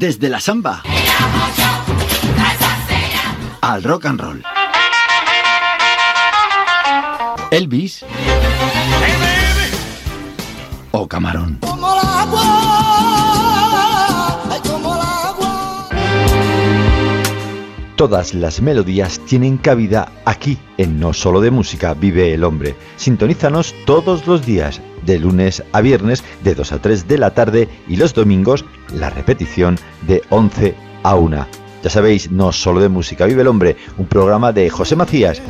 Desde la samba al rock and roll. Elvis o Camarón. Todas las melodías tienen cabida aquí en No Solo de Música Vive el Hombre. Sintonízanos todos los días, de lunes a viernes, de 2 a 3 de la tarde y los domingos la repetición de 11 a 1. Ya sabéis, No Solo de Música Vive el Hombre, un programa de José Macías.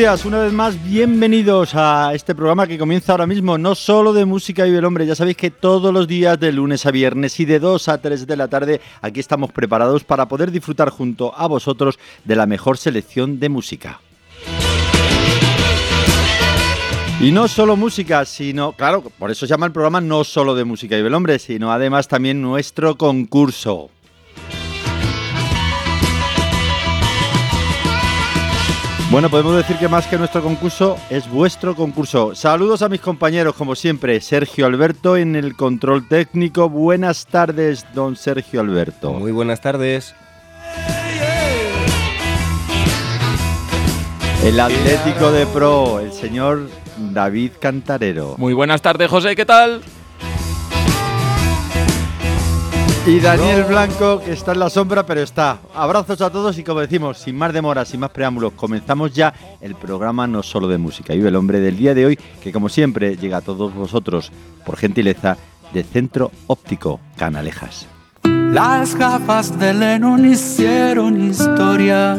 Una vez más, bienvenidos a este programa que comienza ahora mismo, no solo de música vive el hombre, ya sabéis que todos los días de lunes a viernes y de 2 a 3 de la tarde aquí estamos preparados para poder disfrutar junto a vosotros de la mejor selección de música. Y no solo música, sino, claro, por eso se llama el programa no solo de música vive el hombre, sino además también nuestro concurso. Bueno, podemos decir que más que nuestro concurso es vuestro concurso. Saludos a mis compañeros, como siempre, Sergio Alberto en el control técnico. Buenas tardes, don Sergio Alberto. Muy buenas tardes. El Atlético de Pro, el señor David Cantarero. Muy buenas tardes, José, ¿qué tal? Y Daniel Blanco, que está en la sombra, pero está. Abrazos a todos y como decimos, sin más demora, sin más preámbulos, comenzamos ya el programa no solo de música. Vive el hombre del día de hoy, que como siempre llega a todos vosotros, por gentileza, de Centro Óptico Canalejas. Las gafas de Lennon hicieron historia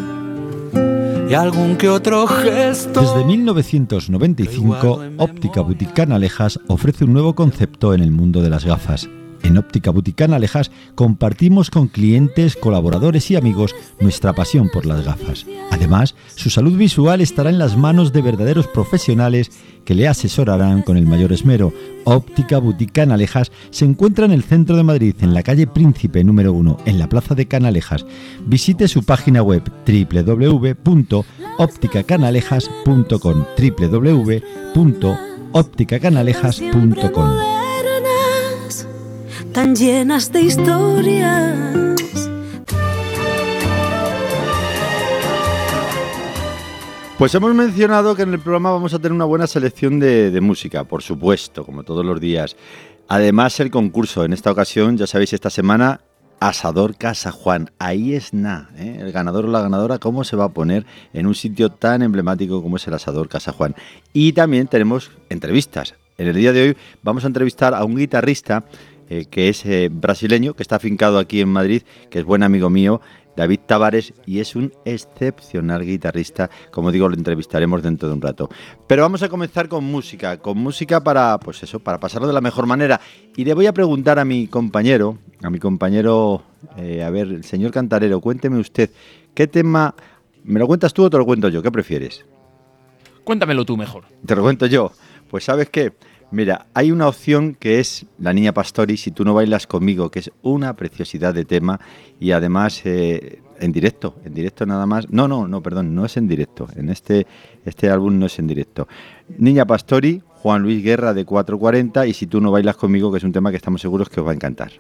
y algún que otro gesto. Desde 1995, Óptica Boutique Canalejas ofrece un nuevo concepto en el mundo de las gafas en Óptica Buticana Alejas compartimos con clientes, colaboradores y amigos nuestra pasión por las gafas. Además, su salud visual estará en las manos de verdaderos profesionales que le asesorarán con el mayor esmero. Óptica Boutique Alejas se encuentra en el centro de Madrid, en la calle Príncipe número 1, en la plaza de Canalejas. Visite su página web www.opticacanalejas.com www.opticacanalejas.com tan llenas de historias. Pues hemos mencionado que en el programa vamos a tener una buena selección de, música, por supuesto, como todos los días. Además, el concurso, en esta ocasión, ya sabéis, esta semana, Asador Casa Juan. Ahí es nada, ¿eh? el ganador o la ganadora, cómo se va a poner en un sitio tan emblemático como es el Asador Casa Juan. Y también tenemos entrevistas. En el día de hoy vamos a entrevistar a un guitarrista eh, que es eh, brasileño, que está afincado aquí en Madrid, que es buen amigo mío, David Tavares, y es un excepcional guitarrista. Como digo, lo entrevistaremos dentro de un rato. Pero vamos a comenzar con música, con música para, pues eso, para pasarlo de la mejor manera. Y le voy a preguntar a mi compañero, a mi compañero, eh, a ver, el señor Cantarero, cuénteme usted, ¿qué tema... ¿Me lo cuentas tú o te lo cuento yo? ¿Qué prefieres? Cuéntamelo tú mejor. Te lo cuento yo. Pues sabes qué, Mira, hay una opción que es La Niña Pastori, Si tú no bailas conmigo, que es una preciosidad de tema y además eh, en directo, en directo nada más. No, no, no, perdón, no es en directo. En este, este álbum no es en directo. Niña Pastori, Juan Luis Guerra de 440 y Si tú no bailas conmigo, que es un tema que estamos seguros que os va a encantar.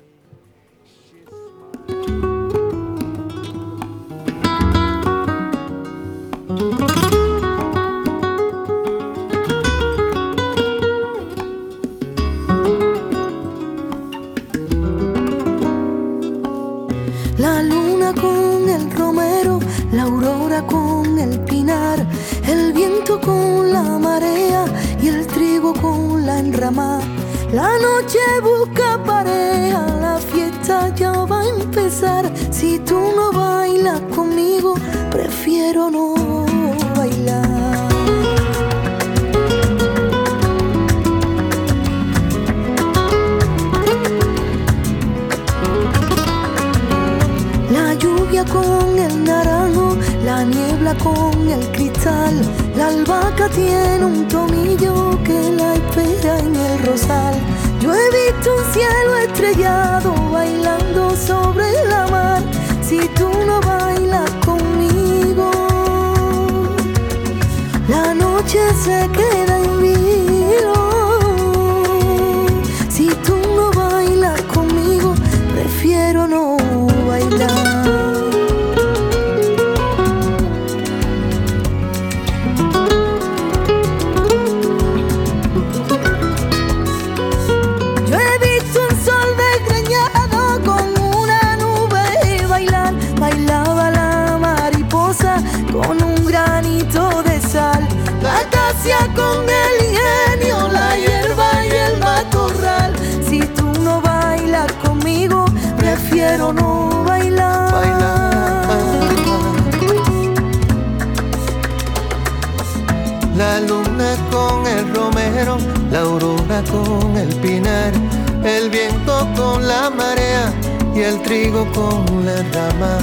La noche busca pareja, la fiesta ya va a empezar. Si tú no bailas conmigo, prefiero no bailar. La lluvia con el naranjo, la niebla con el cristal la albahaca tiene un tomillo que la espera en el rosal. Yo he visto un cielo estrellado bailando sobre la mar. Si tú no bailas conmigo, la noche se queda en la aurora con el pinar, el viento con la marea y el trigo con la rama.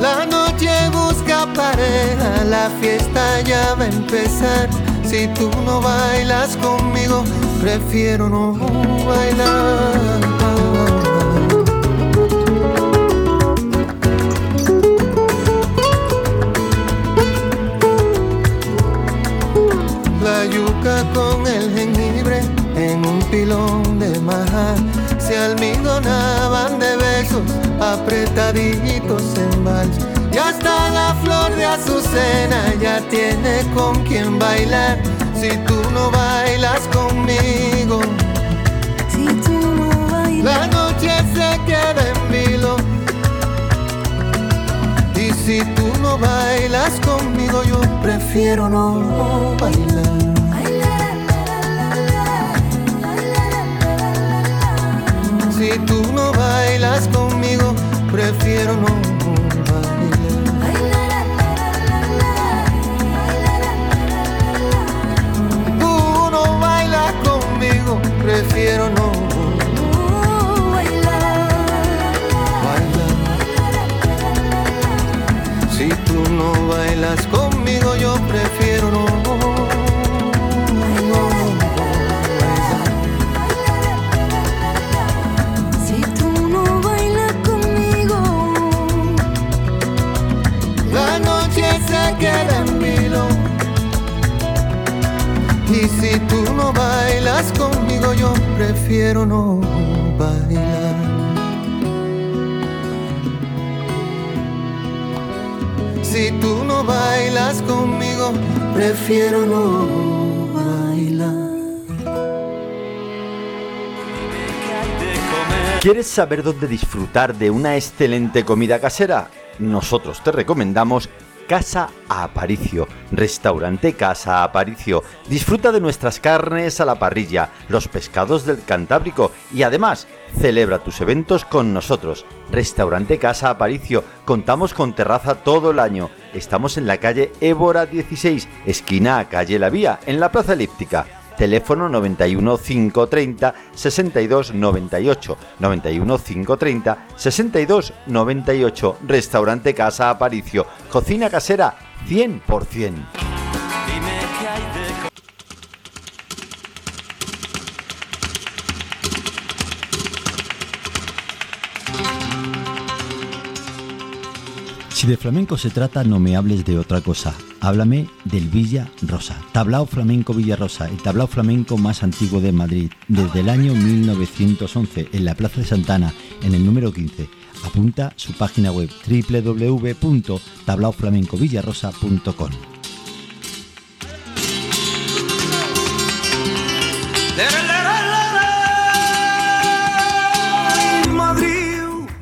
La noche busca pareja, la fiesta ya va a empezar si tú no bailas conmigo, prefiero no bailar. Con el jengibre en un pilón de maja se almidonaban de besos apretaditos en vals y hasta la flor de azucena ya tiene con quien bailar. Si tú no bailas conmigo, si tú no bailas, la noche se queda en vilo. Y si tú no bailas conmigo, yo prefiero no bailar. Si tú no bailas conmigo, prefiero no prefiero no bailar. Si tú no bailas conmigo, no bailas conmigo, yo prefiero no bailar. Si tú no bailas conmigo, prefiero no bailar. ¿Quieres saber dónde disfrutar de una excelente comida casera? Nosotros te recomendamos Casa Aparicio, restaurante Casa Aparicio. Disfruta de nuestras carnes a la parrilla, los pescados del Cantábrico y además celebra tus eventos con nosotros. Restaurante Casa Aparicio, contamos con terraza todo el año. Estamos en la calle Évora 16, esquina calle La Vía, en la Plaza Elíptica teléfono 91 530 62 98 91 530 62 98 restaurante Casa Aparicio. Cocina casera 100% Si de flamenco se trata, no me hables de otra cosa. Háblame del Villa Rosa. Tablao Flamenco Villa Rosa, el tablao flamenco más antiguo de Madrid, desde el año 1911, en la Plaza de Santana, en el número 15. Apunta su página web www.tablaoflamencovillarosa.com.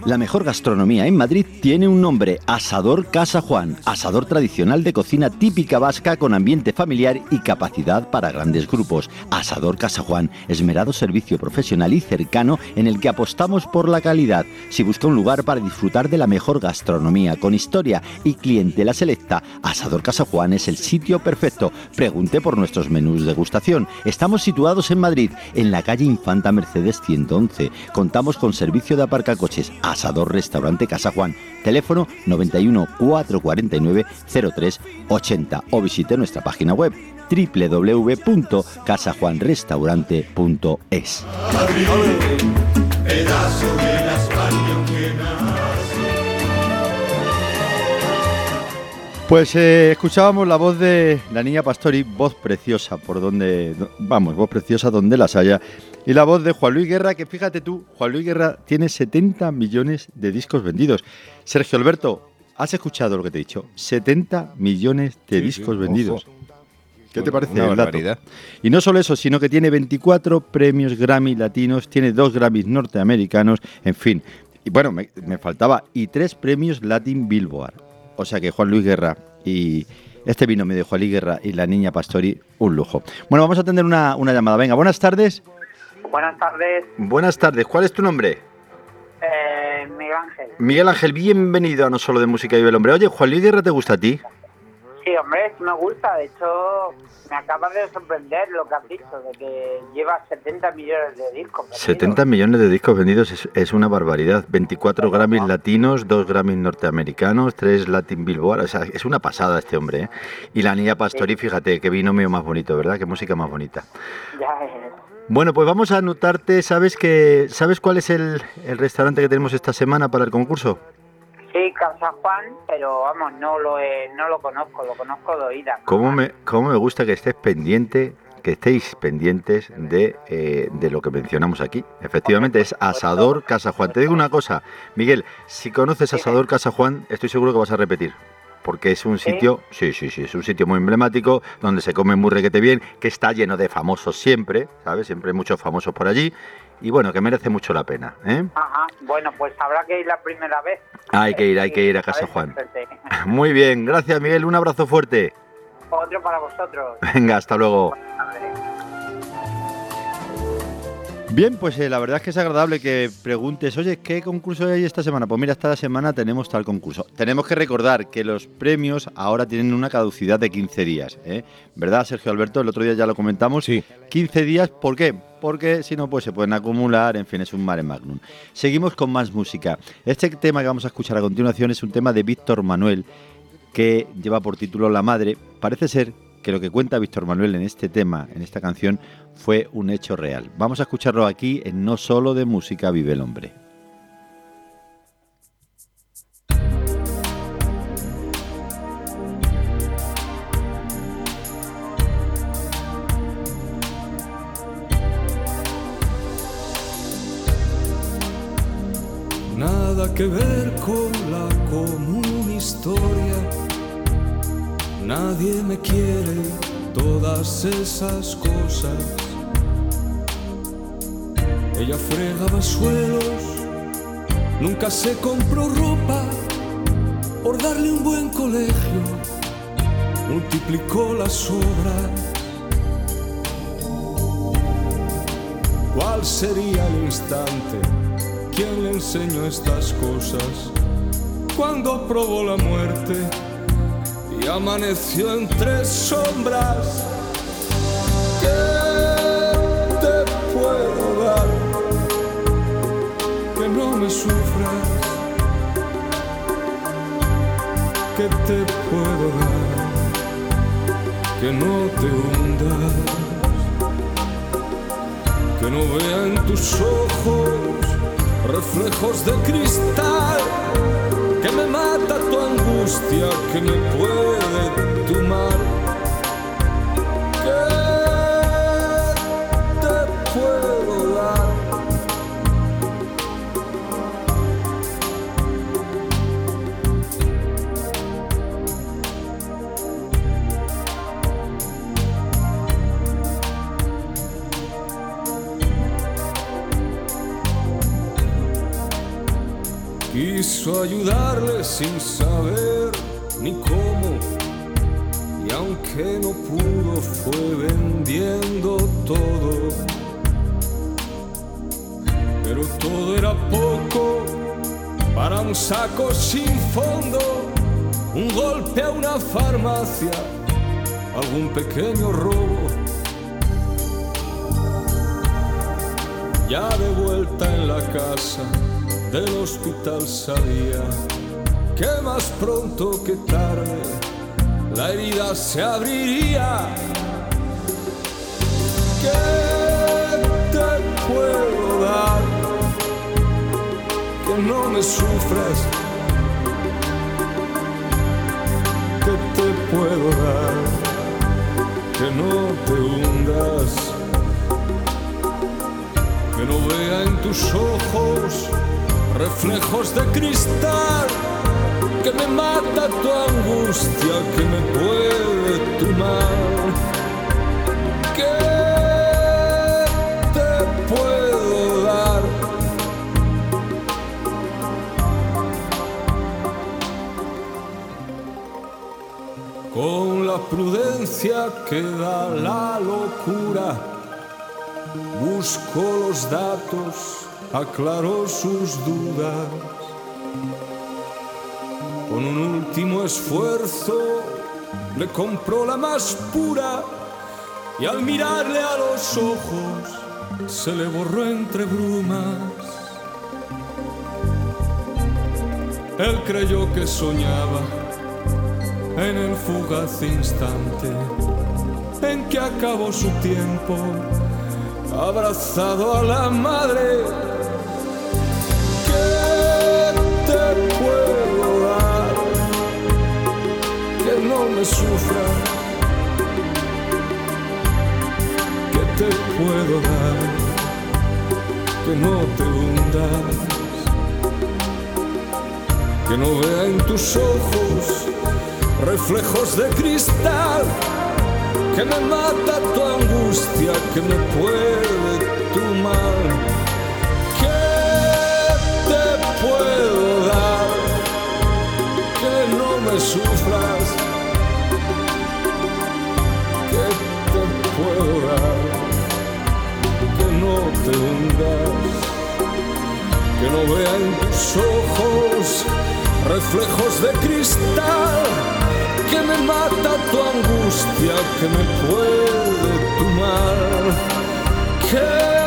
La mejor gastronomía en Madrid tiene un nombre, Asador Casa Juan, asador tradicional de cocina típica vasca con ambiente familiar y capacidad para grandes grupos. Asador Casa Juan, esmerado servicio profesional y cercano en el que apostamos por la calidad. Si busca un lugar para disfrutar de la mejor gastronomía con historia y clientela selecta, Asador Casa Juan es el sitio perfecto. Pregunte por nuestros menús de gustación. Estamos situados en Madrid, en la calle Infanta Mercedes 111. Contamos con servicio de aparcacoches. Asador Restaurante Casa Juan. Teléfono 91 449 03 80 o visite nuestra página web www.casajuanrestaurante.es. Pues eh, escuchábamos la voz de la niña Pastori, voz preciosa, por donde, vamos, voz preciosa donde las haya. Y la voz de Juan Luis Guerra, que fíjate tú, Juan Luis Guerra tiene 70 millones de discos vendidos. Sergio Alberto, ¿has escuchado lo que te he dicho? 70 millones de discos vendidos. ¿Qué te parece el dato? Y no solo eso, sino que tiene 24 premios Grammy latinos, tiene dos Grammys norteamericanos, en fin. Y bueno, me, me faltaba, y tres premios Latin Billboard. O sea que Juan Luis Guerra y este vino me dejó Ali Guerra y la niña Pastori un lujo. Bueno, vamos a tener una, una llamada. Venga, buenas tardes. Buenas tardes, Buenas tardes. ¿Cuál es tu nombre? eh, Miguel Ángel. Miguel Ángel, bienvenido a No Solo de Música Vive el Hombre. Oye, Juan Luis Guerra, ¿te gusta a ti? Sí, hombre, sí me gusta. De hecho, me acaba de sorprender lo que has dicho, de que lleva 70 millones de discos. vendidos. 70 millones de discos vendidos es, es una barbaridad. 24 Grammys latinos, 2 Grammys norteamericanos, 3 Latin Billboard. O sea, es una pasada este hombre. ¿eh? Y la niña Pastori, fíjate, qué vino mío más bonito, ¿verdad? Qué música más bonita. Ya es. Bueno, pues vamos a anotarte. ¿Sabes que sabes cuál es el, el restaurante que tenemos esta semana para el concurso? Sí, Casa Juan, pero vamos, no lo he- no lo conozco, lo conozco de oídas. ¿Cómo me, cómo me gusta que estés pendiente, que estéis pendientes de, eh, de lo que mencionamos aquí? Efectivamente, es Asador Casa Juan. Te digo una cosa, Miguel, si conoces Asador Casa Juan, estoy seguro que vas a repetir. Porque es un sitio, sí, sí, sí, es un sitio muy emblemático, donde se come muy requete bien, que está lleno de famosos siempre, ¿sabes? Siempre hay muchos famosos por allí. Y bueno, que merece mucho la pena, ¿eh? Ajá, bueno, pues habrá que ir la primera vez. Hay que ir, hay que ir a Casa Juan. Muy bien, gracias Miguel, un abrazo fuerte. Otro para vosotros. Venga, hasta luego. Bien, pues eh, la verdad es que es agradable que preguntes, oye, ¿qué concurso hay esta semana? Pues mira, esta semana tenemos tal concurso. Tenemos que recordar que los premios ahora tienen una caducidad de 15 días, ¿eh? ¿verdad, Sergio Alberto? El otro día ya lo comentamos. Sí. 15 días, ¿por qué? Porque si no, pues se pueden acumular, en fin, es un mare magnum. Seguimos con más música. Este tema que vamos a escuchar a continuación es un tema de Víctor Manuel, que lleva por título La Madre. Parece ser que lo que cuenta Víctor Manuel en este tema, en esta canción, fue un hecho real. Vamos a escucharlo aquí en No Solo de Música Vive el Hombre. Nada que ver con la común historia. Nadie me quiere, todas esas cosas. Ella fregaba suelos, nunca se compró ropa por darle un buen colegio. Multiplicó las obras. ¿Cuál sería el instante? ¿Quién le enseñó estas cosas? Cuando probó la muerte y amaneció entre sombras. ¿Qué te puedo dar? Que no me sufras. ¿Qué te puedo dar? Que no te hundas. Que no vea en tus ojos reflejos de cristal que me mata tu angustia, que me puede tumar. quiso sin saber ni cómo. Y aunque no pudo, fue vendiendo todo. Pero todo era poco para un saco sin fondo, un golpe a una farmacia, algún pequeño robo. Ya de vuelta en la casa del hospital sabía que más pronto que tarde la herida se abriría. ¿Qué te puedo dar? Que no me sufras. ¿Qué te puedo dar? Que no te hundas. Que no vea en tus ojos reflejos de cristal que me mata tu angustia, que me puede tomar. ¿Qué te puedo dar? Con la prudencia que da la locura, busco los datos aclaró sus dudas. Con un último esfuerzo le compró la más pura y al mirarle a los ojos se le borró entre brumas. Él creyó que soñaba en el fugaz instante en que acabó su tiempo abrazado a la madre me sufra, que te puedo dar, que no te hundas, que no vea en tus ojos reflejos de cristal, que me mata tu angustia, que me puede tu mal, que te puedo me sufras, te que no vea en tus ojos reflejos de cristal, que me mata tu angustia, que me puede tomar, que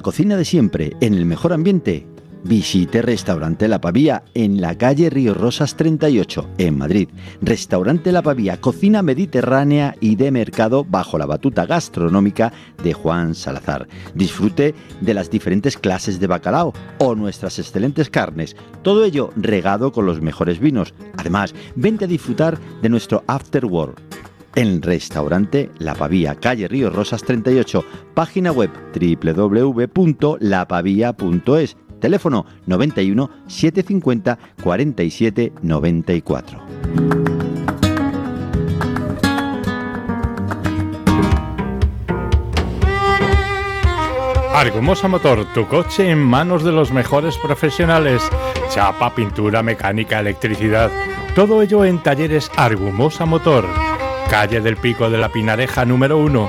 La cocina de siempre, en el mejor ambiente. Visite Restaurante La Pavía en la calle Río Rosas 38, en Madrid. Restaurante La Pavía, cocina mediterránea y de mercado bajo la batuta gastronómica de Juan Salazar. Disfrute de las diferentes clases de bacalao o nuestras excelentes carnes. Todo ello regado con los mejores vinos. Además, vente a disfrutar de nuestro After Work en Restaurante La Pavía, calle Río Rosas 38, página web www.lapavia.es, teléfono 91 750 47 94. Argumosa Motor, tu coche en manos de los mejores profesionales. Chapa, pintura, mecánica, electricidad. Todo ello en talleres Argumosa Motor calle del Pico de la Pinareja número 1,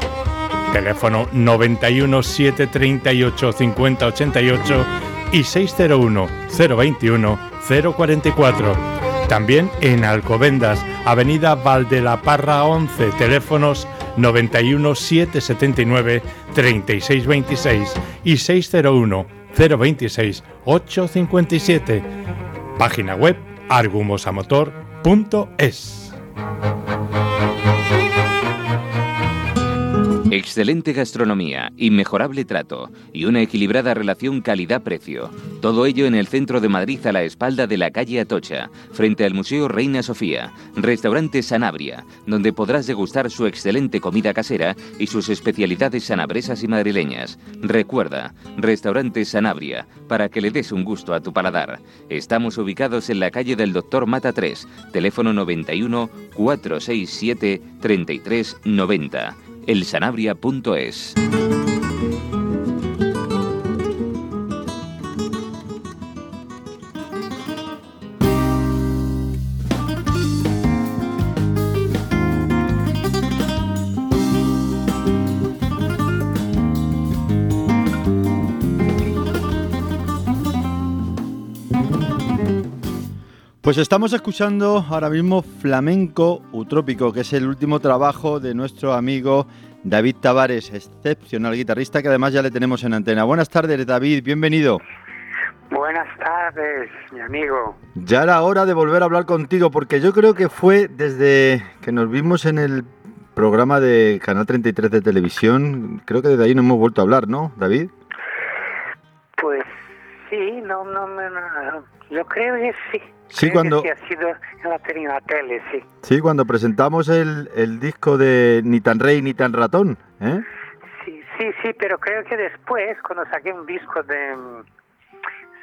teléfono 91 738 5088 y 601 021 044. También en Alcobendas, Avenida Valdelaparra 11, teléfonos 91 779 3626 y 601 026 857. Página web argumosamotor.es. Excelente gastronomía, inmejorable trato y una equilibrada relación calidad-precio. Todo ello en el centro de Madrid a la espalda de la calle Atocha, frente al Museo Reina Sofía. Restaurante Sanabria, donde podrás degustar su excelente comida casera y sus especialidades sanabresas y madrileñas. Recuerda, Restaurante Sanabria, para que le des un gusto a tu paladar. Estamos ubicados en la calle del Doctor Mata 3, teléfono 91 467 3390 elsanabria.es. Pues estamos escuchando ahora mismo Flamenco Utrópico, que es el último trabajo de nuestro amigo David Tavares, excepcional guitarrista que además ya le tenemos en antena. Buenas tardes, David, bienvenido. Buenas tardes, mi amigo. Ya era hora de volver a hablar contigo, porque yo creo que fue desde que nos vimos en el programa de Canal 33 de televisión, creo que desde ahí no hemos vuelto a hablar, ¿no, David? Pues sí, no, no, no, no yo creo que sí. Sí, cuando... Que ha sido en la, tele, sí. Sí, cuando presentamos el, el, disco de Ni tan rey ni tan ratón, ¿eh? Sí, sí, sí, pero creo que después, cuando saqué un disco de...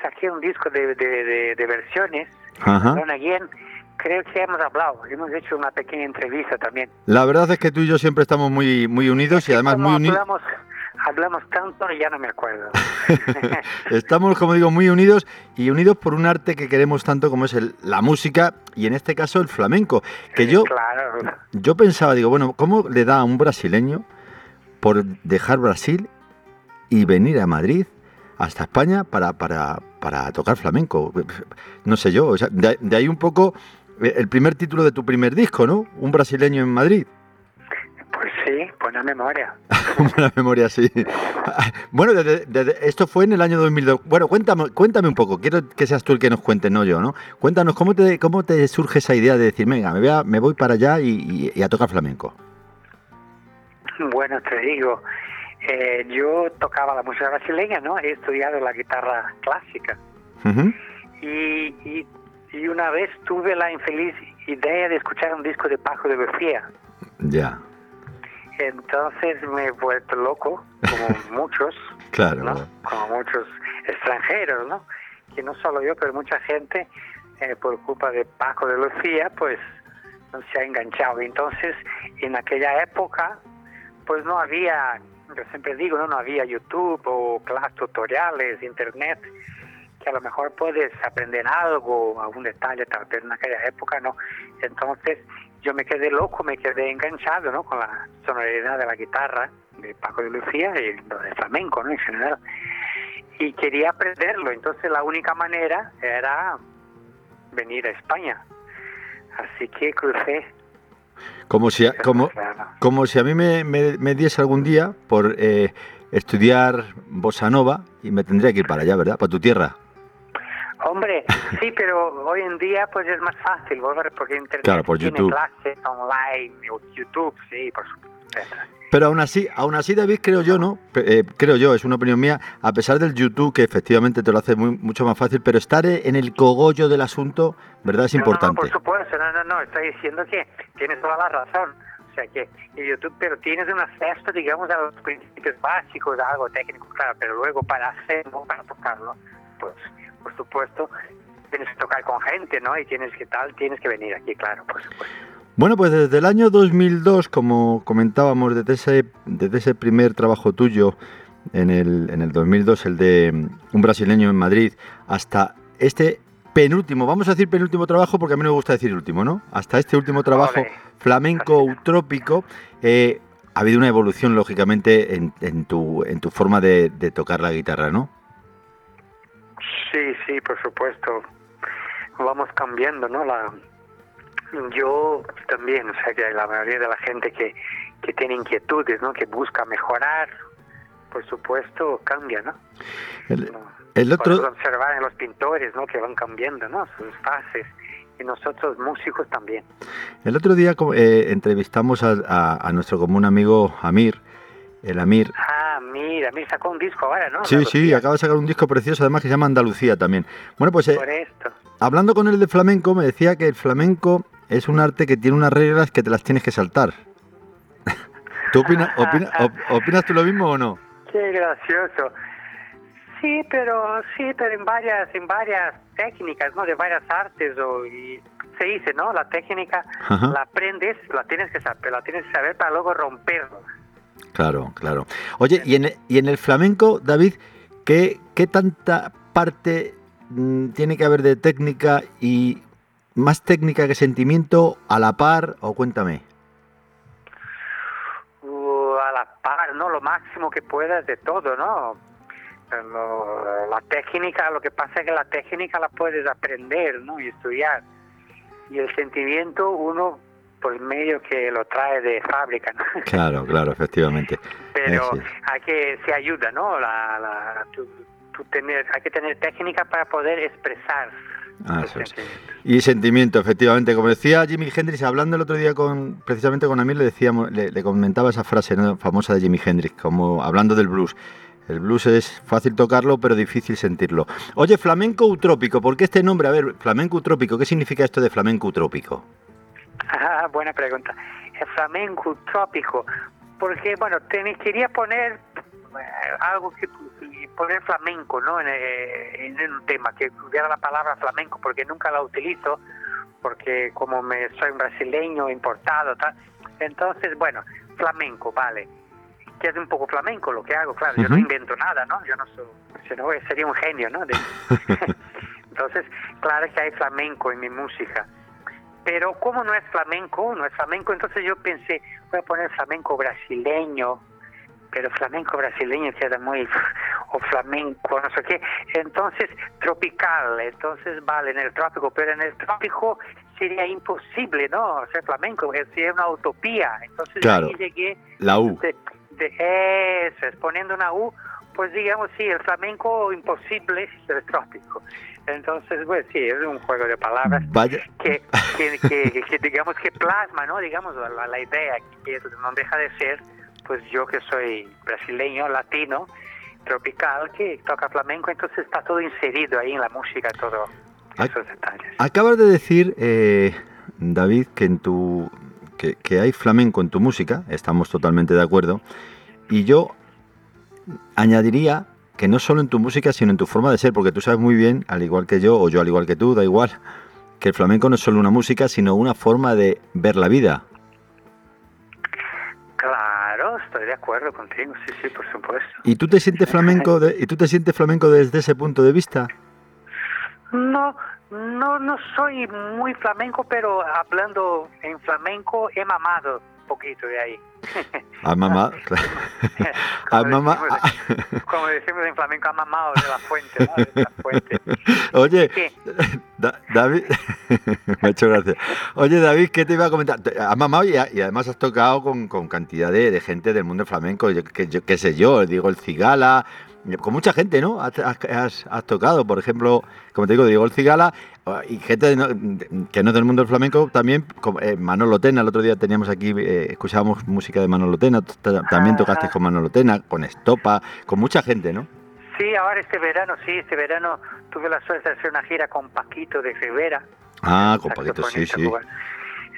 Saqué un disco de, de, de, versiones, Ajá. Again, creo que hemos hablado, hemos hecho una pequeña entrevista también. La verdad es que tú y yo siempre estamos muy muy unidos y además muy unidos hablamos tanto y ya no me acuerdo. Estamos, como digo, muy unidos y unidos por un arte que queremos tanto como es el, la música y en este caso el flamenco. Que yo, yo pensaba, digo, bueno, ¿cómo le da a un brasileño por dejar Brasil y venir a Madrid hasta España para, para, para tocar flamenco? No sé yo, de, de ahí un poco el primer título de tu primer disco, ¿no? Un brasileño en Madrid. Sí, buena memoria. buena memoria, sí. Bueno, esto fue en el año 2002. Bueno, cuéntame, cuéntame un poco. Quiero que seas tú el que nos cuente, no yo, ¿no? Cuéntanos, ¿cómo te, cómo te surge esa idea de decir, venga, me voy, me voy para allá y, a tocar flamenco? Bueno, te digo, eh, yo tocaba la música brasileña, ¿no? He estudiado la guitarra clásica. y, y, una vez tuve la infeliz idea de escuchar un disco de Paco de García. Ya. Entonces me he vuelto loco, como muchos, claro. como muchos extranjeros, ¿no? Que no solo yo, pero mucha gente, eh, por culpa de Paco de Lucía, pues se ha enganchado. Entonces, en aquella época, pues no había, yo siempre digo, no, no había YouTube o clases tutoriales, Internet, que a lo mejor puedes aprender algo, algún detalle, tal vez en aquella época no. Entonces, yo me quedé loco, me quedé enganchado ¿no? con la sonoridad de la guitarra de Paco de Lucía y de flamenco ¿no? en general. Y quería aprenderlo, entonces la única manera era venir a España. Así que crucé. Como si a, como, como si a mí me, me, diese algún día por eh, estudiar bossa nova y me tendría que ir para allá, ¿verdad? Para tu tierra. Hombre, sí, pero hoy en día pues es más fácil, porque Internet claro, por tiene YouTube. clases online, YouTube, sí, por supuesto. Pero aún así, aún así, David, creo yo, ¿no? Eh, creo yo, es una opinión mía, a pesar del YouTube, que efectivamente te lo hace muy, mucho más fácil, pero estar en el cogollo del asunto, ¿verdad? Es importante. No, por supuesto, no, no, no, estoy diciendo que tienes toda la razón. O sea, que YouTube, pero tienes un acceso, digamos, a los principios básicos, a algo técnico, claro, pero luego para hacerlo, para tocarlo, pues por supuesto, tienes que tocar con gente, ¿no? Y tienes que tal, tienes que venir aquí, claro, por supuesto. Bueno, pues desde el año 2002, como comentábamos, desde ese, desde ese primer trabajo tuyo en el, en el 2002, el de mm, un brasileño en Madrid, hasta este penúltimo, vamos a decir penúltimo trabajo porque a mí no me gusta decir último, ¿no? Hasta este último trabajo flamenco utrópico, eh, ha habido una evolución, lógicamente, en, en, tu, en tu forma de, de tocar la guitarra, ¿no? Sí, sí, por supuesto. Vamos cambiando, ¿no? La, Yo también, o sea, que la mayoría de la gente que, que tiene inquietudes, ¿no? Que busca mejorar, por supuesto, cambia, ¿no? El, el otro... Podemos observar en los pintores, ¿no? Que van cambiando, ¿no? Sus fases. Y nosotros músicos también. El otro día eh, entrevistamos a, a, a, nuestro común amigo Amir, el Amir. Mira, Amir sacó un disco ahora, ¿no? Sí, Andalucía. sí, acaba de sacar un disco precioso, además que se llama Andalucía también. Bueno, pues esto. hablando con él de flamenco, me decía que el flamenco es un arte que tiene unas reglas que te las tienes que saltar. ¿Tú opinas, opina, op, opinas tú lo mismo o no? Qué gracioso. Sí, pero sí, pero en varias, en varias técnicas, ¿no? De varias artes o y se dice, ¿no? La técnica Ajá. la aprendes, la tienes que saber, la tienes que saber para luego romperlo. Claro, claro. Oye, y en, el, y en el flamenco, David, ¿qué, qué tanta parte mmm, tiene que haber de técnica y más técnica que sentimiento a la par o cuéntame? Uh, a la par, ¿no? Lo máximo que puedas de todo, ¿no? Lo, la técnica, lo que pasa es que la técnica la puedes aprender, ¿no? Y estudiar. Y el sentimiento uno pues medio que lo trae de fábrica, ¿no? Claro, claro, efectivamente. Pero sí. hay que, se ayuda, ¿no? La, la, tu, tu tener, hay que tener técnica para poder expresar Ah, eso es. Y sentimiento, efectivamente. Como decía Jimi Hendrix, hablando el otro día con precisamente con Amir, le decíamos, le, le comentaba esa frase ¿no? famosa de Jimi Hendrix, como hablando del blues. El blues es fácil tocarlo, pero difícil sentirlo. Oye, flamenco utrópico, ¿por qué este nombre? A ver, flamenco utrópico, ¿qué significa esto de flamenco utrópico? Ah, buena pregunta. El flamenco utrópico, porque, bueno, te quería poner algo que poner flamenco no en, en, en, un tema que hubiera la palabra flamenco porque nunca la utilizo porque como me soy un brasileño importado tal. Entonces bueno flamenco vale. Que es un poco flamenco lo que hago claro uh -huh. yo no invento nada no yo no soy si no sería un genio no de, entonces claro que hay flamenco en mi música pero como no es flamenco no es flamenco. Entonces yo pensé voy a poner flamenco brasileño pero flamenco brasileño queda muy o flamenco no sé qué. Entonces tropical entonces vale en el trópico pero en el trópico sería imposible no ser flamenco sería una utopía. Entonces claro. ahí llegué. La U. De, de eso es poniendo una U pues digamos sí el flamenco imposible el trópico entonces pues sí es un juego de palabras Vaya. Que, que, que, que, digamos que plasma no digamos la, la idea que no deja de ser pues yo que soy brasileño, latino, tropical, que toca flamenco, entonces está todo inserido ahí en la música, todo esos detalles. Acabas de decir, eh, David, que en tu que, que, hay flamenco en tu música, estamos totalmente de acuerdo, y yo añadiría que no solo en tu música, sino en tu forma de ser, porque tú sabes muy bien, al igual que yo, o yo al igual que tú, da igual, que el flamenco no es solo una música, sino una forma de ver la vida, Claro, estoy de acuerdo contigo, sí, sí, por supuesto. ¿Y tú te sientes flamenco de, y tú te sientes flamenco desde ese punto de vista? No, no, no soy muy flamenco, pero hablando en flamenco he mamado poquito de ahí. ¿Ha mamado? Como decimos en flamenco, ha mamado de la fuente, ¿no? De la fuente. Oye, da, David, me ha hecho gracia. Oye, David, ¿qué te iba a comentar? Has mamado y, y además has tocado con, con cantidad de, de, gente del mundo flamenco, que, yo, qué sé yo, digo el Cigala, con mucha gente, ¿no? Has, has, has, tocado, por ejemplo, como te digo, Diego el Cigala y gente que no es del mundo del flamenco también, como, eh, Manolo Tena, el otro día teníamos aquí, eh, escuchábamos música de Manolo Tena, también tocaste con Manolo Tena, con Estopa, con mucha gente, ¿no? Sí, ahora este verano, sí, este verano tuve la suerte de hacer una gira con Paquito de Rivera. Ah, con Paquito, sí, sí.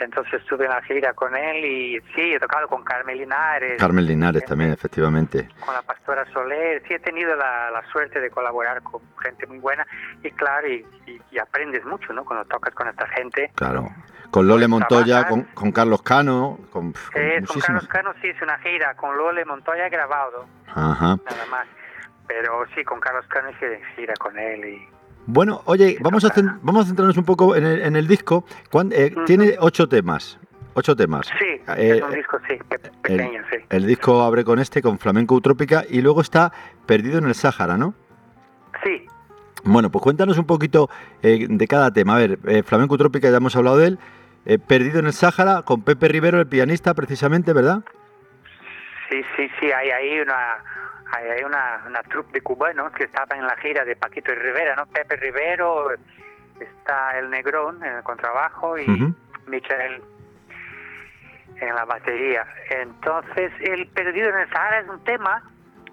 Entonces estuve en la gira con él y sí, he tocado con Carmen Linares. Carmen Linares también, efectivamente. Con la Pastora Soler. Sí, he tenido la, la suerte de colaborar con gente muy buena y claro, y, y, y, aprendes mucho, ¿no? Cuando tocas con esta gente. Claro. Con Lole Montoya, con, con, Carlos Cano. Con, con, eh, con Carlos Cano sí hice una gira, con Lole Montoya he grabado. Ajá. Nada más. Pero sí, con Carlos Cano hice gira con él y bueno, oye, vamos a, vamos a centrarnos un poco en el, en el disco. Eh, uh -huh. Tiene ocho temas. Ocho temas. Sí, eh, es un disco, sí, pequeño, el, sí. El disco abre con este, con Flamenco Utrópica, y luego está Perdido en el Sáhara, ¿no? Sí. Bueno, pues cuéntanos un poquito eh, de cada tema. A ver, eh, Flamenco Utrópica, ya hemos hablado de él. eh, Perdido en el Sáhara con Pepe Rivero, el pianista, precisamente, ¿verdad? Sí, sí, sí, hay ahí una hay, una, una troupe de cubanos que estaban en la gira de Paquito y Rivera, ¿no? Pepe Rivero, está el Negrón en el contrabajo y Michel en la batería. Entonces, el Perdido en el Sahara es un tema,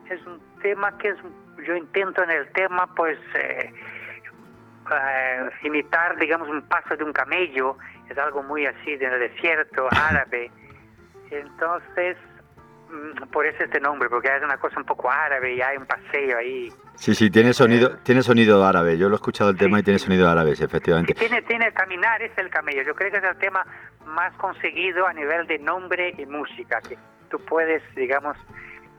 es un tema que es, yo intento en el tema, pues, eh, eh, imitar, digamos, un paso de un camello, es algo muy así, del desierto árabe. Entonces, por eso este nombre, porque es una cosa un poco árabe y hay un paseo ahí. Sí, sí, tiene sonido, tiene sonido árabe. Yo lo he escuchado el tema y tiene sonido árabe, efectivamente. tiene, tiene caminar es el camello. Yo creo que es el tema más conseguido a nivel de nombre y música, que tú puedes, digamos,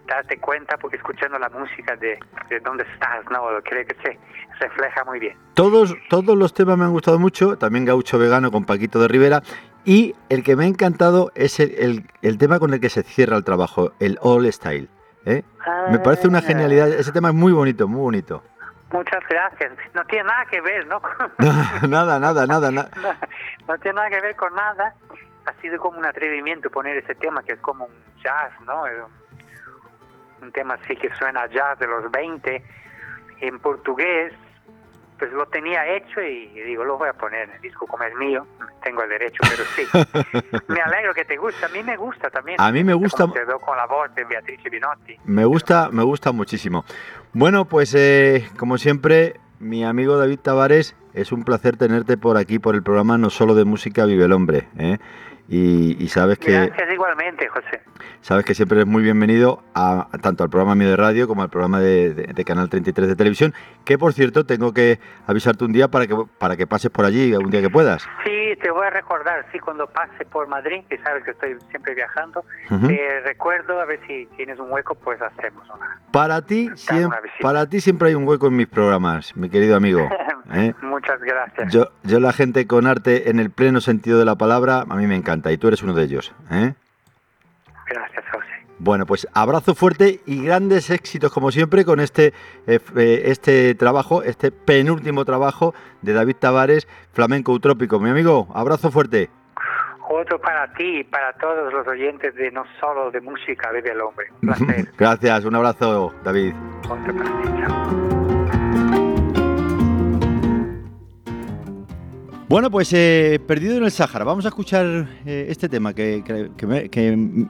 darte cuenta porque escuchando la música de, de dónde estás, ¿no? Creo que se refleja muy bien. Todos, todos los temas me han gustado mucho, también Gaucho Vegano con Paquito de Rivera, y el que me ha encantado es el, el, tema con el que se cierra el trabajo, el All Style. ¿eh? me parece una ah. genialidad, ese tema es muy bonito, muy bonito. Muchas gracias. No tiene nada que ver, ¿no? nada, nada, nada, nada. No, tiene nada que ver con nada. Ha sido como un atrevimiento poner ese tema que es como un jazz, ¿no? Un tema así que suena jazz de los 20 en portugués, pues lo tenía hecho y digo, lo voy a poner en el disco como es mío, tengo el derecho, pero sí. me alegro que te guste, a mí me gusta también. A mí me gusta. Quedó con la voz de Beatrice Binotti. Me gusta, me gusta muchísimo. Bueno, pues eh, como siempre, mi amigo David Tavares, es un placer tenerte por aquí, por el programa No Solo de Música Vive el Hombre. ¿eh? Y, sabes que... Gracias igualmente, José. Sabes que siempre eres muy bienvenido a, tanto al programa mío de radio como al programa de, Canal 33 de televisión, que por cierto tengo que avisarte un día para que, para que pases por allí, un día que puedas. Sí, te voy a recordar, sí, cuando pase por Madrid, que sabes que estoy siempre viajando, te recuerdo, a ver si tienes un hueco, pues hacemos una... Para ti, siempre, para ti siempre hay un hueco en mis programas, mi querido amigo. ¿eh? Muchas gracias. Yo, yo la gente con arte en el pleno sentido de la palabra, a mí me encanta y tú eres uno de ellos. ¿eh? Gracias, José. Bueno, pues abrazo fuerte y grandes éxitos como siempre con este, eh, este trabajo, este penúltimo trabajo de David Tavares, Flamenco Utrópico. Mi amigo, abrazo fuerte. Otro para ti y para todos los oyentes de No Solo de Música Vive el Hombre. Un placer. Gracias, un abrazo, David. Otro para ti, chao. Bueno, pues eh, Perdido en el Sáhara. Vamos a escuchar eh, este tema que,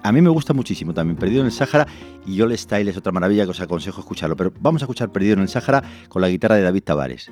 a mí me gusta muchísimo también. Perdido en el Sáhara y Yol Style es otra maravilla que os aconsejo escucharlo. Pero vamos a escuchar Perdido en el Sáhara con la guitarra de David Tavares.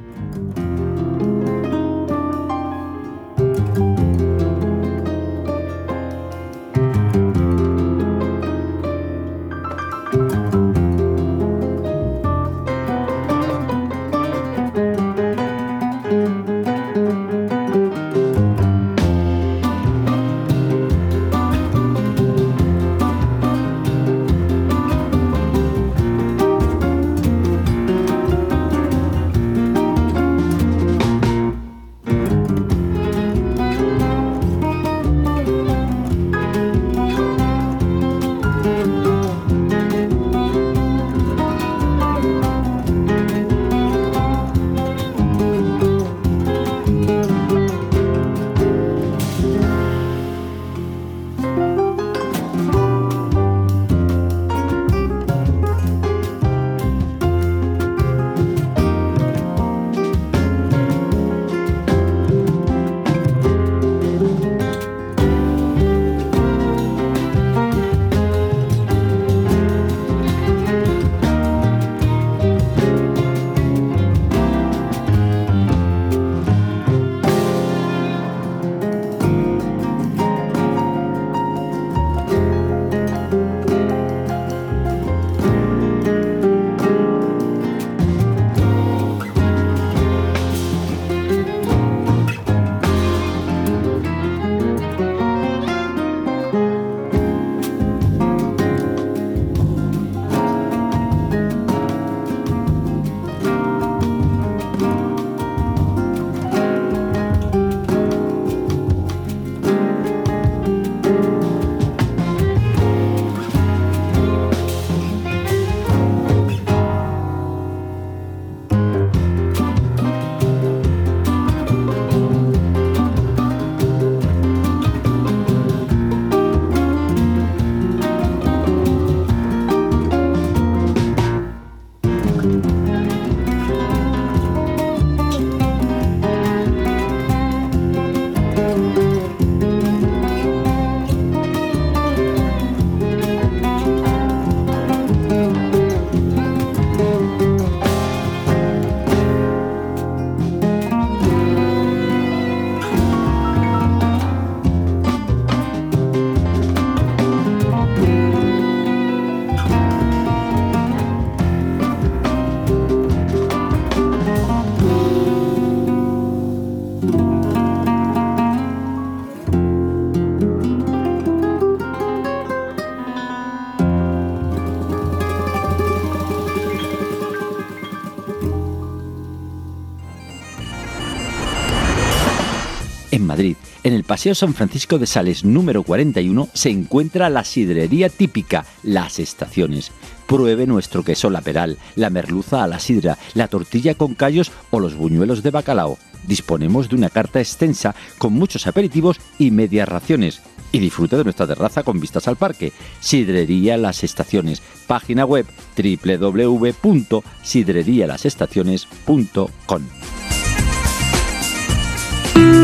Paseo San Francisco de Sales número 41, se encuentra la sidrería típica, Las Estaciones. Pruebe nuestro queso laperal, la merluza a la sidra, la tortilla con callos o los buñuelos de bacalao. Disponemos de una carta extensa con muchos aperitivos y medias raciones. Y disfrute de nuestra terraza con vistas al parque. Sidrería Las Estaciones. Página web www.sidrerialasestaciones.com.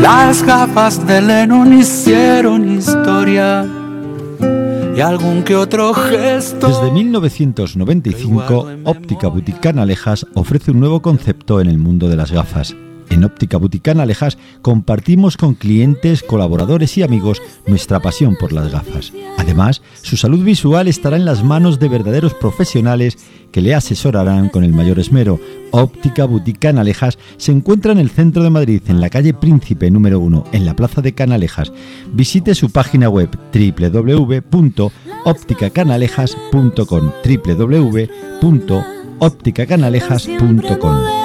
Las gafas de Lennon hicieron historia y algún que otro gesto. Desde 1995, Óptica Buticana Alejas ofrece un nuevo concepto en el mundo de las gafas. En Óptica Buticana Alejas compartimos con clientes, colaboradores y amigos nuestra pasión por las gafas. Además, su salud visual estará en las manos de verdaderos profesionales que le asesorarán con el mayor esmero. Óptica Boutique Canalejas se encuentra en el centro de Madrid, en la calle Príncipe número 1, en la plaza de Canalejas. Visite su página web www.opticacanalejas.com www.opticacanalejas.com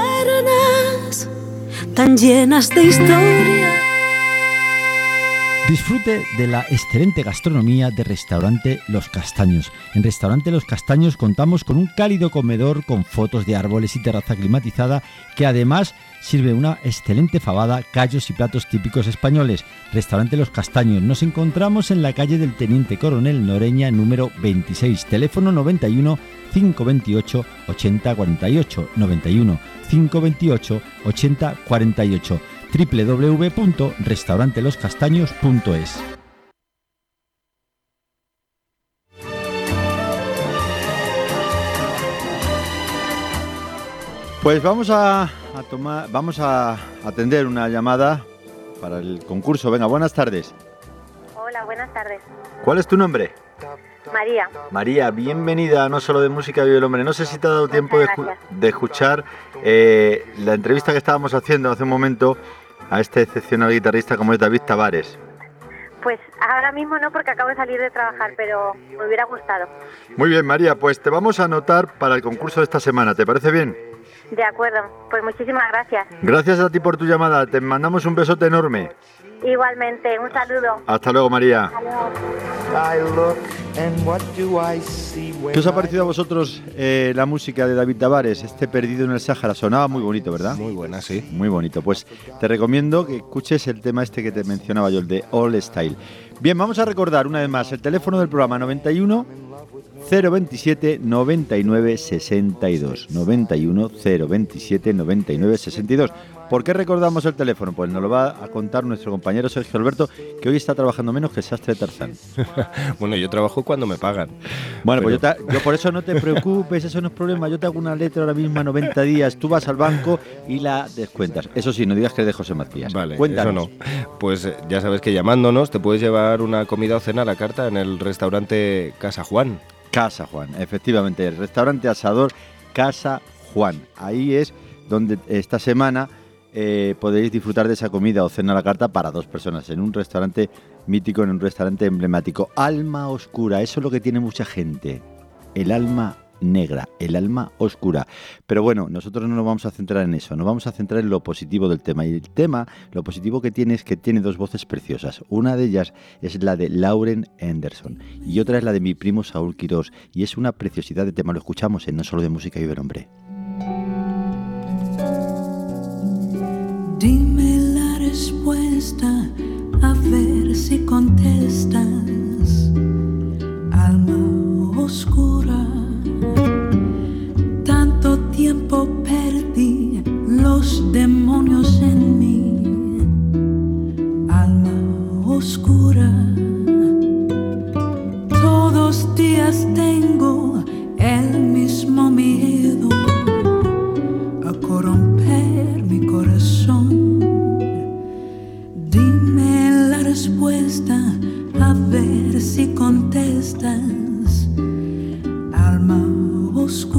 tan llenas de historia. Disfrute de la excelente gastronomía de Restaurante Los Castaños. En Restaurante Los Castaños contamos con un cálido comedor con fotos de árboles y terraza climatizada que además sirve una excelente fabada, callos y platos típicos españoles. Restaurante Los Castaños. Nos encontramos en la calle del Teniente Coronel Noreña número 26, teléfono 91 528 8048 91 528 8048 www.restauranteloscastaños.es. Pues vamos a, tomar, vamos a atender una llamada para el concurso. Venga, buenas tardes. Hola, buenas tardes. ¿Cuál es tu nombre? María. María, bienvenida No Solo de Música Vive el Hombre. No sé si te ha dado tiempo de, escuchar eh, la entrevista que estábamos haciendo hace un momento a este excepcional guitarrista como es David Tavares. Pues ahora mismo no porque acabo de salir de trabajar, pero me hubiera gustado. Muy bien, María, pues te vamos a anotar para el concurso de esta semana, ¿te parece bien? De acuerdo, pues muchísimas gracias. Gracias a ti por tu llamada, te mandamos un besote enorme. Igualmente, un saludo. Hasta luego, María. ¿Qué os ha parecido a vosotros eh, la música de David Tavares, este Perdido en el Sáhara? Sonaba muy bonito, ¿verdad? Muy buena, sí. Muy bonito. Pues te recomiendo que escuches el tema este que te mencionaba yo, el de All Style. Bien, vamos a recordar una vez más el teléfono del programa 91 027 99 62. 91 027 99 62. ¿Por qué recordamos el teléfono? Pues nos lo va a contar nuestro compañero Sergio Alberto, que hoy está trabajando menos que Sastre Tarzán. bueno, yo trabajo cuando me pagan. Bueno, pues yo, por eso no te preocupes, eso no es problema. Yo te hago una letra ahora mismo a 90 días, tú vas al banco y la descuentas. Eso sí, no digas que es de José Macías. Vale, eso no. Pues eh, ya sabes que llamándonos te puedes llevar una comida o cena a la carta en el restaurante Casa Juan. Casa Juan, efectivamente, el restaurante asador Casa Juan. Ahí es donde esta semana eh, podéis disfrutar de esa comida o cena a la carta para dos personas en un restaurante mítico, en un restaurante emblemático. Alma oscura, eso es lo que tiene mucha gente. El alma negra, el alma oscura. Pero bueno, nosotros no nos vamos a centrar en eso, nos vamos a centrar en lo positivo del tema. Y el tema, lo positivo que tiene es que tiene dos voces preciosas. Una de ellas es la de Lauren Anderson y otra es la de mi primo Saúl Quirós. Y es una preciosidad de tema, lo escuchamos en No Solo de Música y Ver Hombre. Dime la respuesta, a ver si contestas. Alma oscura, tiempo perdí los demonios en mí. Alma oscura, todos días tengo el mismo miedo a corromper mi corazón. respuesta, a ver si contestas, alma oscura,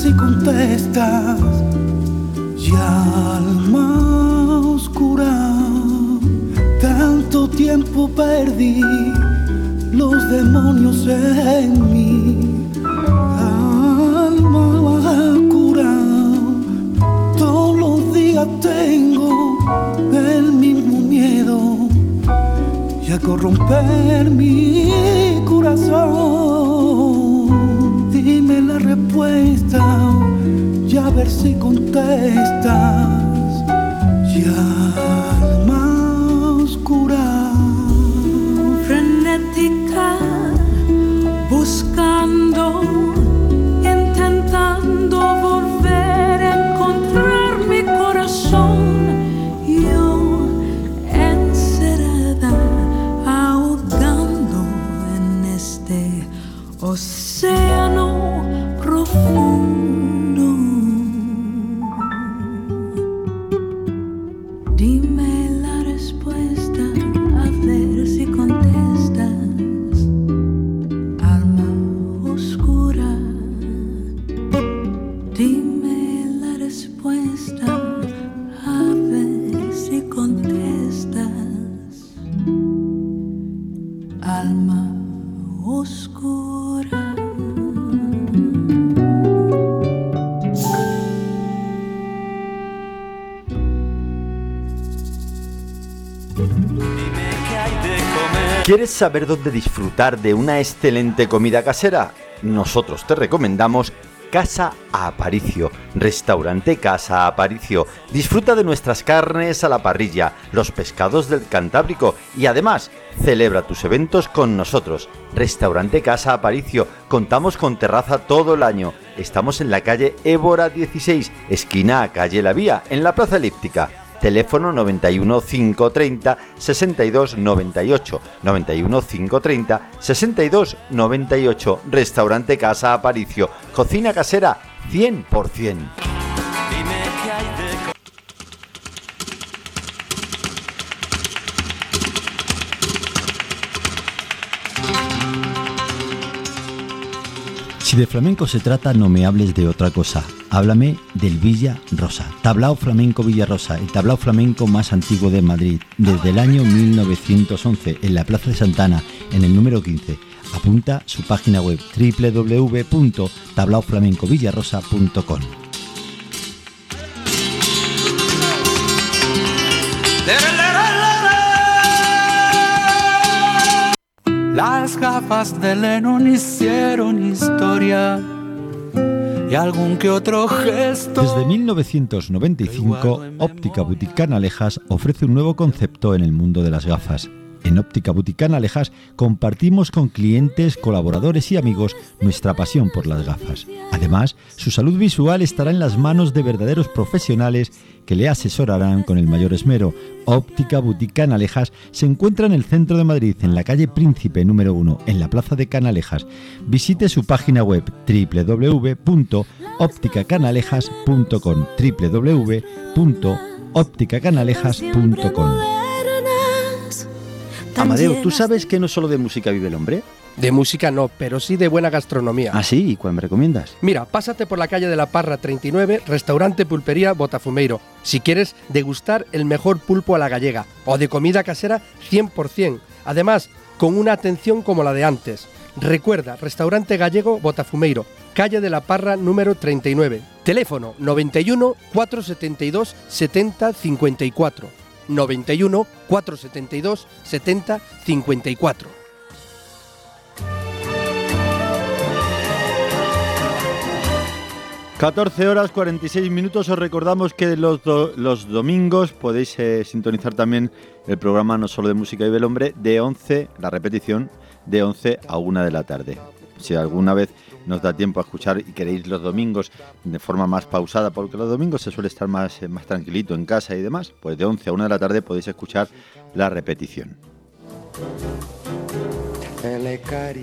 si contestas. Y alma oscura, tanto tiempo perdí los demonios en mí. Alma oscura, todos los días tengo el mismo miedo y a corromper mi corazón. La respuesta y a ver si contestas. Y ¿Quieres saber dónde disfrutar de una excelente comida casera? Nosotros te recomendamos Casa Aparicio, restaurante Casa Aparicio. Disfruta de nuestras carnes a la parrilla, los pescados del Cantábrico y además celebra tus eventos con nosotros. Restaurante Casa Aparicio, contamos con terraza todo el año. Estamos en la calle Évora 16, esquina a calle La Vía, en la Plaza Elíptica teléfono 91 530 62 98 91 530 62 98 restaurante Casa Aparicio. Cocina casera 100% Si de flamenco se trata, no me hables de otra cosa. Háblame del Villa Rosa. Tablao Flamenco Villa Rosa, el tablao flamenco más antiguo de Madrid, desde el año 1911, en la Plaza de Santana, en el número 15. Apunta su página web www.tablaoflamencovillarosa.com. Las gafas de Lennon hicieron historia y algún que otro gesto. Desde 1995, Óptica Buticana Alejas ofrece un nuevo concepto en el mundo de las gafas. En Óptica Buticana Alejas compartimos con clientes, colaboradores y amigos nuestra pasión por las gafas. Además, su salud visual estará en las manos de verdaderos profesionales que le asesorarán con el mayor esmero. Óptica Buticana Alejas se encuentra en el centro de Madrid, en la calle Príncipe número 1, en la plaza de Canalejas. Visite su página web www.opticacanalejas.com www.opticacanalejas.com Amadeo, ¿tú sabes que no solo de música vive el hombre? De música no, pero sí de buena gastronomía. ¿Ah, sí? ¿Y cuál me recomiendas? Mira, pásate por la calle de la Parra 39, restaurante Pulpería Botafumeiro, si quieres degustar el mejor pulpo a la gallega o de comida casera 100%. Además, con una atención como la de antes. Recuerda, restaurante gallego Botafumeiro, calle de la Parra número 39. Teléfono 91 472 70 54. 91 472 70 54. ...14 horas 46 minutos... ...os recordamos que los, do- los domingos... ...podéis eh, sintonizar también... ...el programa No Solo de Música y el Hombre... ...de 11, la repetición... ...de 11 a 1 de la tarde... ...si alguna vez nos da tiempo a escuchar... ...y queréis los domingos... ...de forma más pausada... ...porque los domingos se suele estar más, eh, más tranquilito en casa y demás... ...pues de 11 a 1 de la tarde podéis escuchar... ...la repetición...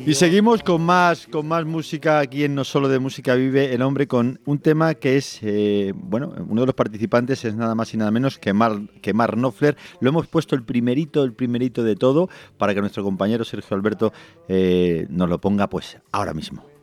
Y seguimos con más, con más música aquí en No Solo de Música Vive el Hombre con un tema que es, eh, bueno, uno de los participantes es nada más y nada menos que Mar, que Mar Knopfler. Lo hemos puesto el primerito, el primerito de todo para que nuestro compañero Sergio Alberto eh, nos lo ponga pues ahora mismo.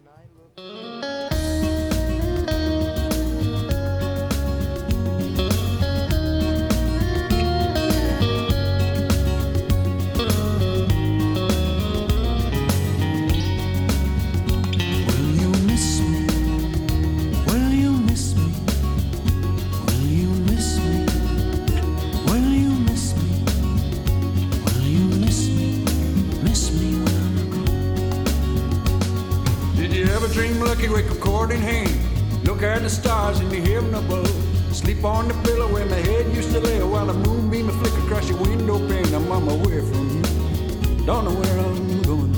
stars in the heaven above. Sleep on the pillow where my head used to lay while the moonbeam would across your window pane. I'm on my way from you. Don't know where I'm going.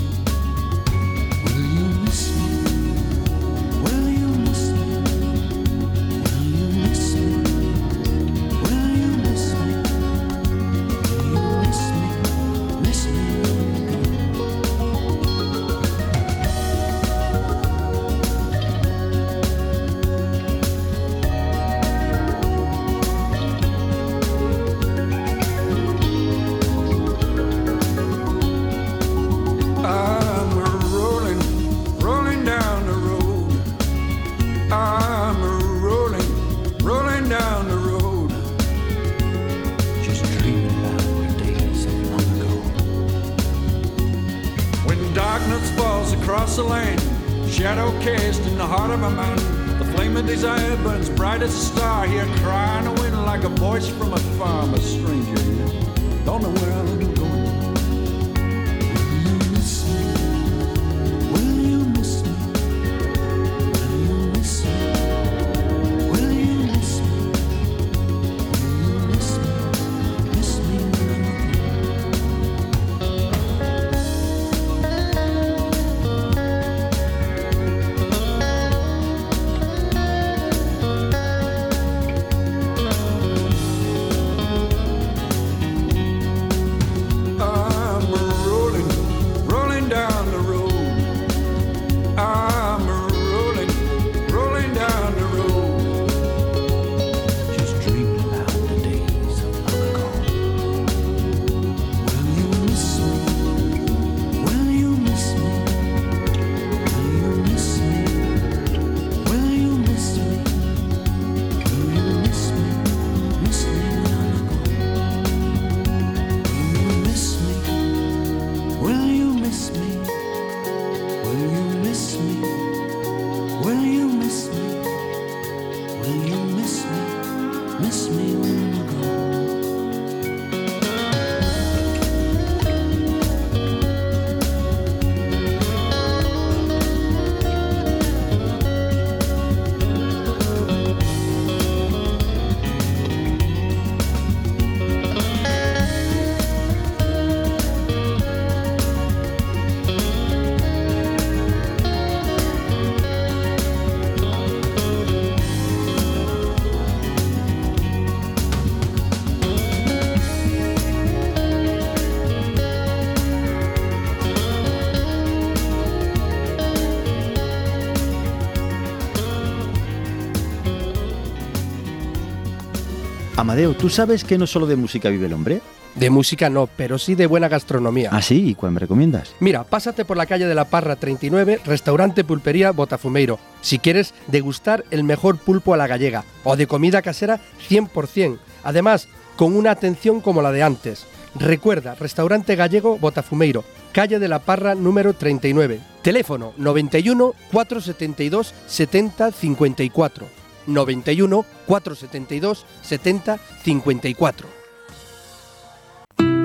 Amadeo, ¿tú sabes que no solo de música vive el hombre? De música no, pero sí de buena gastronomía. ¿Ah, sí? ¿Y cuál me recomiendas? Mira, pásate por la calle de la Parra 39, restaurante Pulpería Botafumeiro, si quieres degustar el mejor pulpo a la gallega o de comida casera 100%. Además, con una atención como la de antes. Recuerda, restaurante gallego Botafumeiro, calle de la Parra número 39. Teléfono 91 472 70 54. 91 472 70 54.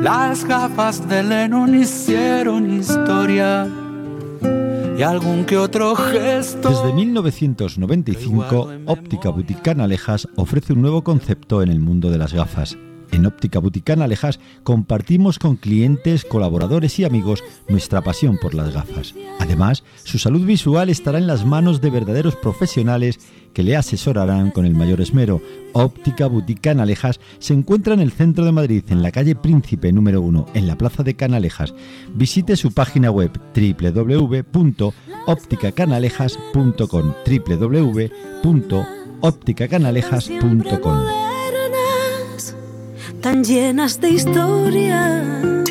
Las gafas de Lennon hicieron historia y algún que otro gesto. Desde 1995, Óptica Boutique Canalejas ofrece un nuevo concepto en el mundo de las gafas En Óptica Buticana Alejas compartimos con clientes, colaboradores y amigos nuestra pasión por las gafas. Además, su salud visual estará en las manos de verdaderos profesionales que le asesorarán con el mayor esmero. Óptica Boutique Canalejas se encuentra en el centro de Madrid, en la calle Príncipe número 1, en la plaza de Canalejas. Visite su página web www.opticacanalejas.com www.opticacanalejas.com tan llenas de historias.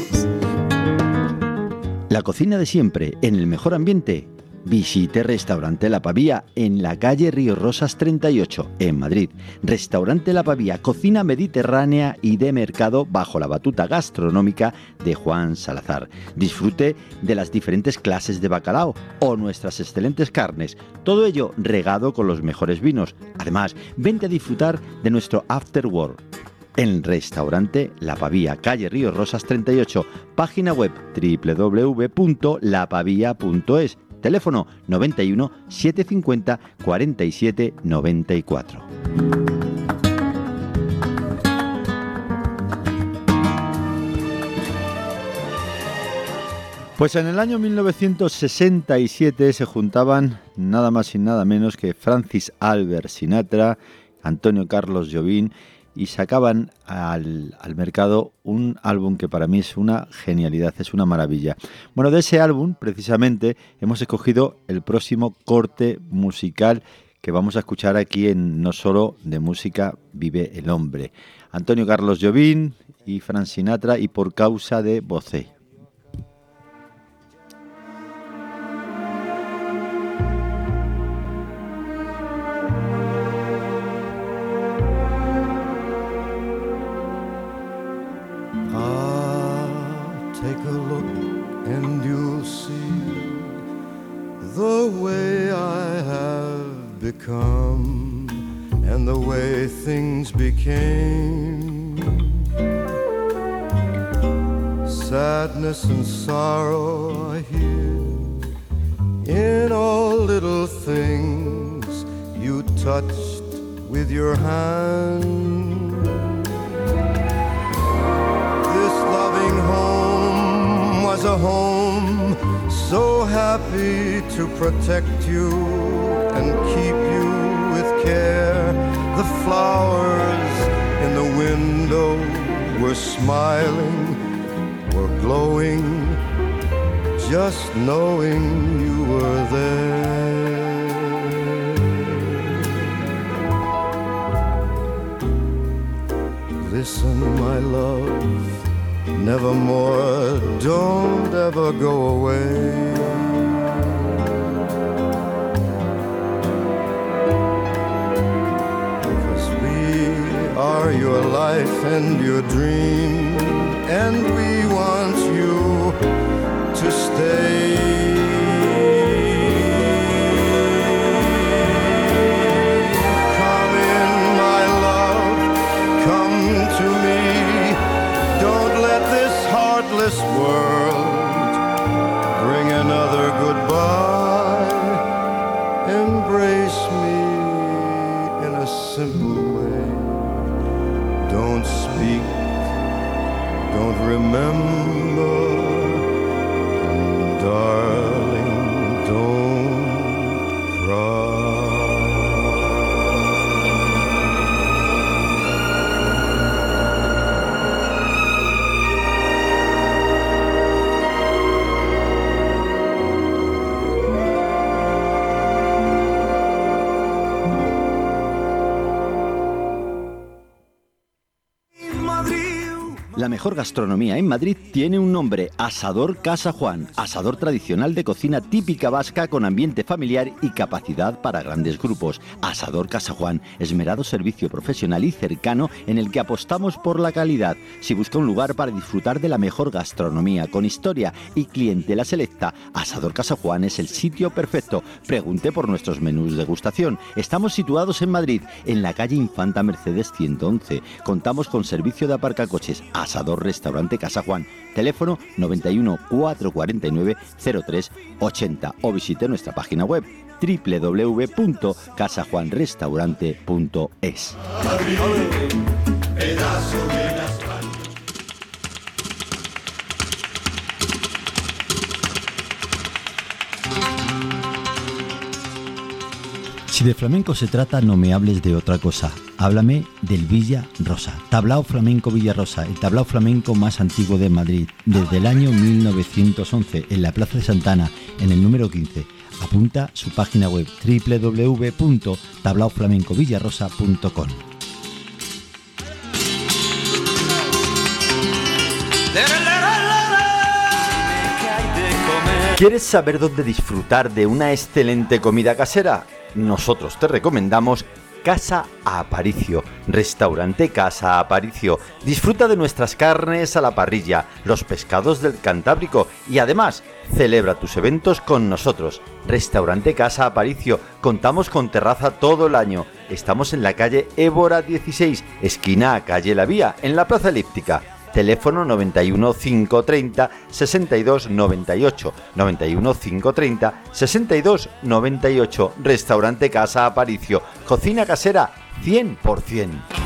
La cocina de siempre, en el mejor ambiente, Visite Restaurante La Pavía en la calle Río Rosas 38, en Madrid. Restaurante La Pavía, cocina mediterránea y de mercado bajo la batuta gastronómica de Juan Salazar. Disfrute de las diferentes clases de bacalao o nuestras excelentes carnes. Todo ello regado con los mejores vinos. Además, vente a disfrutar de nuestro After Work en Restaurante La Pavía, calle Río Rosas 38, página web www.lapavia.es Teléfono 91 750 47 94. Pues en el año 1967 se juntaban nada más y nada menos que Francis Albert Sinatra, Antonio Carlos Jobim y sacaban al, mercado un álbum que para mí es una genialidad, es una maravilla. Bueno, de ese álbum precisamente hemos escogido el próximo corte musical que vamos a escuchar aquí en No Solo de Música Vive el Hombre. Antonio Carlos Jobim y Fran Sinatra y por causa de Bocé. And sorrow I hear in all little things you touched with your hand. This loving home was a home so happy to protect you and keep you with care. The flowers in the window were smiling, glowing, just knowing you were there. Listen, my love, nevermore, don't ever go away. Because we are your life and your dream, and we want mejor gastronomía en Madrid tiene un nombre, Asador Casa Juan, asador tradicional de cocina típica vasca con ambiente familiar y capacidad para grandes grupos. Asador Casa Juan, esmerado servicio profesional y cercano en el que apostamos por la calidad. Si busca un lugar para disfrutar de la mejor gastronomía con historia y clientela selecta, Asador Casa Juan es el sitio perfecto. Pregunte por nuestros menús de gustación. Estamos situados en Madrid, en la calle Infanta Mercedes 111. Contamos con servicio de aparcacoches. Asador Restaurante Casa Juan. Teléfono 91 449 03 80 o visite nuestra página web www.casajuanrestaurante.es. Si de flamenco se trata, no me hables de otra cosa. Háblame del Villa Rosa. Tablao Flamenco Villa Rosa, el tablao flamenco más antiguo de Madrid, desde el año 1911, en la Plaza de Santana, en el número 15. Apunta su página web www.tablaoflamencovillarosa.com. ¿Quieres saber dónde disfrutar de una excelente comida casera? Nosotros te recomendamos Casa Aparicio, restaurante Casa Aparicio. Disfruta de nuestras carnes a la parrilla, los pescados del Cantábrico y además celebra tus eventos con nosotros. Restaurante Casa Aparicio, contamos con terraza todo el año. Estamos en la calle Évora 16, esquina calle La Vía, en la Plaza Elíptica teléfono 91 530 62 98 91 530 62 98 restaurante Casa Aparicio cocina casera 100%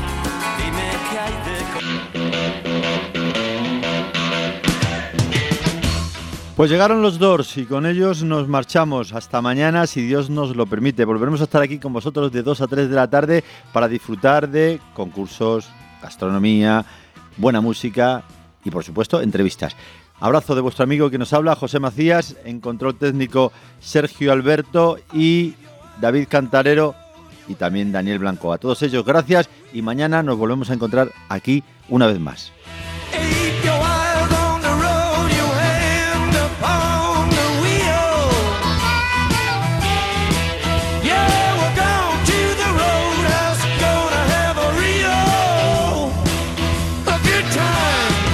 Pues llegaron los Doors y con ellos nos marchamos. Hasta mañana, si Dios nos lo permite. Volveremos a estar aquí con vosotros de 2 a 3 de la tarde para disfrutar de concursos, gastronomía, buena música y por supuesto entrevistas. Abrazo de vuestro amigo que nos habla, José Macías, en control técnico Sergio Alberto y David Cantarero y también Daniel Blanco. A todos ellos gracias y mañana nos volvemos a encontrar aquí una vez más.